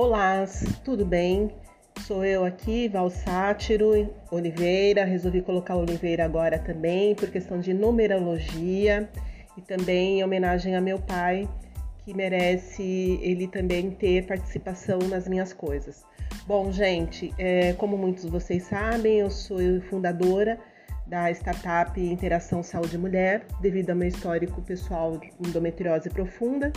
Olá, tudo bem? Sou eu aqui, Val Sátiro Oliveira. Resolvi colocar Oliveira agora também por questão de numerologia e também em homenagem a meu pai, que merece ele também ter participação nas minhas coisas. Bom, gente, é, como muitos de vocês sabem, eu sou fundadora da startup Interação Saúde Mulher, devido ao meu histórico pessoal de endometriose profunda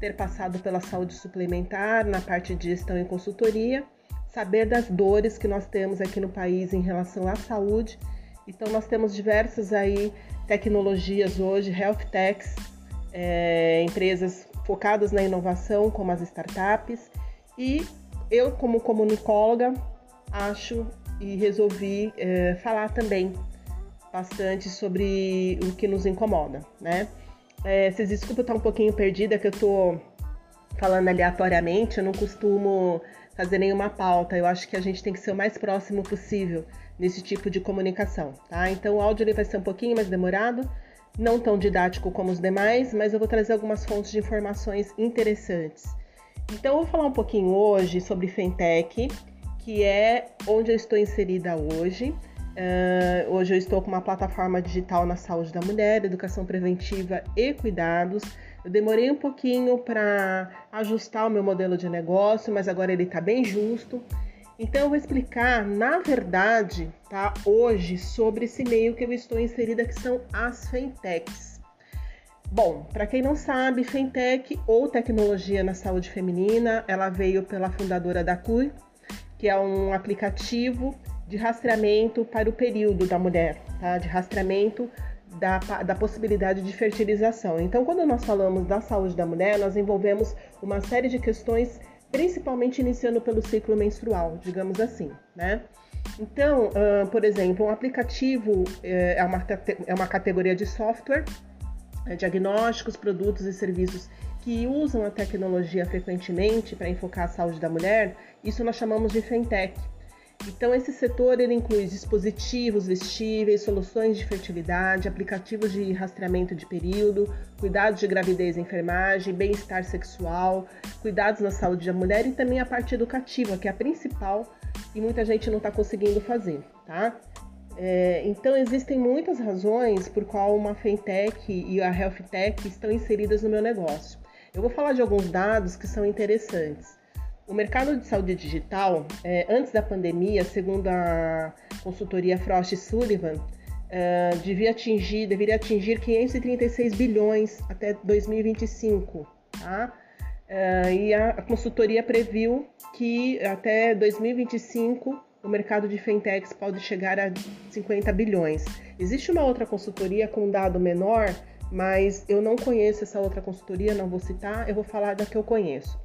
ter passado pela saúde suplementar, na parte de gestão e consultoria, saber das dores que nós temos aqui no país em relação à saúde. Então nós temos diversas aí tecnologias hoje, health techs, é, empresas focadas na inovação, como as startups, e eu como comunicóloga acho e resolvi é, falar também bastante sobre o que nos incomoda, né? É, desculpem eu estar um pouquinho perdida, que eu tô falando aleatoriamente, eu não costumo fazer nenhuma pauta. Eu acho que a gente tem que ser o mais próximo possível nesse tipo de comunicação, tá? Então o áudio ele vai ser um pouquinho mais demorado, não tão didático como os demais, mas eu vou trazer algumas fontes de informações interessantes. Então eu vou falar um pouquinho hoje sobre Fintech, que é onde eu estou inserida hoje. Uh, hoje eu estou com uma plataforma digital na saúde da mulher, educação preventiva e cuidados. Eu demorei um pouquinho para ajustar o meu modelo de negócio, mas agora ele está bem justo. Então eu vou explicar, na verdade, tá, hoje sobre esse meio que eu estou inserida, que são as fintechs. Bom, para quem não sabe, fintech ou tecnologia na saúde feminina, ela veio pela fundadora da CUI, que é um aplicativo de rastreamento para o período da mulher, tá? de rastreamento da, da possibilidade de fertilização. Então, quando nós falamos da saúde da mulher, nós envolvemos uma série de questões, principalmente iniciando pelo ciclo menstrual, digamos assim, né? Então, uh, por exemplo, um aplicativo é uma, é uma categoria de software, é diagnósticos, produtos e serviços que usam a tecnologia frequentemente para enfocar a saúde da mulher, isso nós chamamos de fintech. Então, esse setor ele inclui dispositivos vestíveis, soluções de fertilidade, aplicativos de rastreamento de período, cuidados de gravidez e enfermagem, bem-estar sexual, cuidados na saúde da mulher e também a parte educativa, que é a principal e muita gente não está conseguindo fazer, tá? É, então, existem muitas razões por qual uma fintech e a health tech estão inseridas no meu negócio. Eu vou falar de alguns dados que são interessantes. O mercado de saúde digital, é, antes da pandemia, segundo a consultoria Frost Sullivan, é, devia atingir, deveria atingir 536 bilhões até 2025. Tá? É, e a, a consultoria previu que até 2025 o mercado de fintechs pode chegar a 50 bilhões. Existe uma outra consultoria com um dado menor, mas eu não conheço essa outra consultoria, não vou citar, eu vou falar da que eu conheço.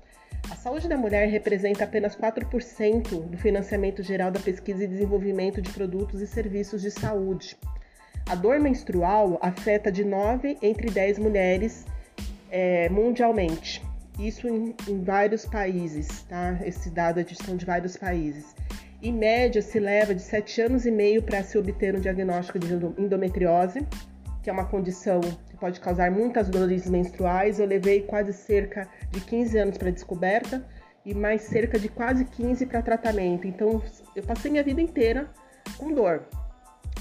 A saúde da mulher representa apenas 4% do financiamento geral da pesquisa e desenvolvimento de produtos e serviços de saúde. A dor menstrual afeta de 9 entre 10 mulheres é, mundialmente. Isso em, em, vários países, tá? Esse dado é de, são de vários países. Em média, se leva de 7 anos e meio para se obter um diagnóstico de endometriose, que é uma condição pode causar muitas dores menstruais. Eu levei quase cerca de 15 anos para descoberta e mais cerca de quase 15 para tratamento. Então, eu passei minha vida inteira com dor.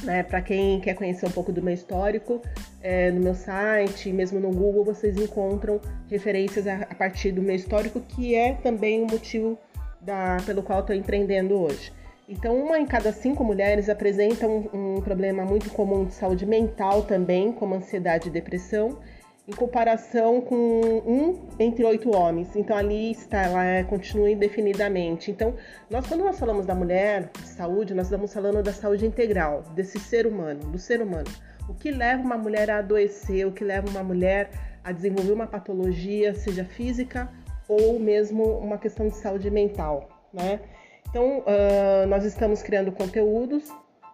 Né? Para quem quer conhecer um pouco do meu histórico, é, no meu site, mesmo no Google, vocês encontram referências a, a partir do meu histórico, que é também o motivo da, pelo qual estou empreendendo hoje. Então, uma em cada cinco mulheres apresenta um, um, problema muito comum de saúde mental também, como ansiedade e depressão, em comparação com um entre oito homens. Então, a lista ela é, continua indefinidamente. Então, nós quando nós falamos da mulher, de saúde, nós estamos falando da saúde integral, desse ser humano, do ser humano. O que leva uma mulher a adoecer, o que leva uma mulher a desenvolver uma patologia, seja física ou mesmo uma questão de saúde mental, né? Então, uh, nós estamos criando conteúdos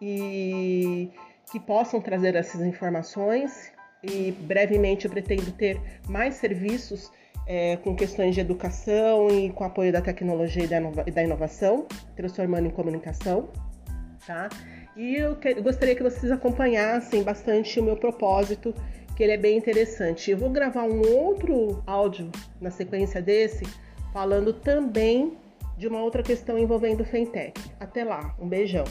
e que possam trazer essas informações e brevemente eu pretendo ter mais serviços é, com questões de educação e com apoio da tecnologia e da, inova e da inovação, transformando em comunicação, tá? E eu, que, eu gostaria que vocês acompanhassem bastante o meu propósito, que ele é bem interessante. Eu vou gravar um outro áudio na sequência desse, falando também de uma outra questão envolvendo Fentech. Até lá, um beijão.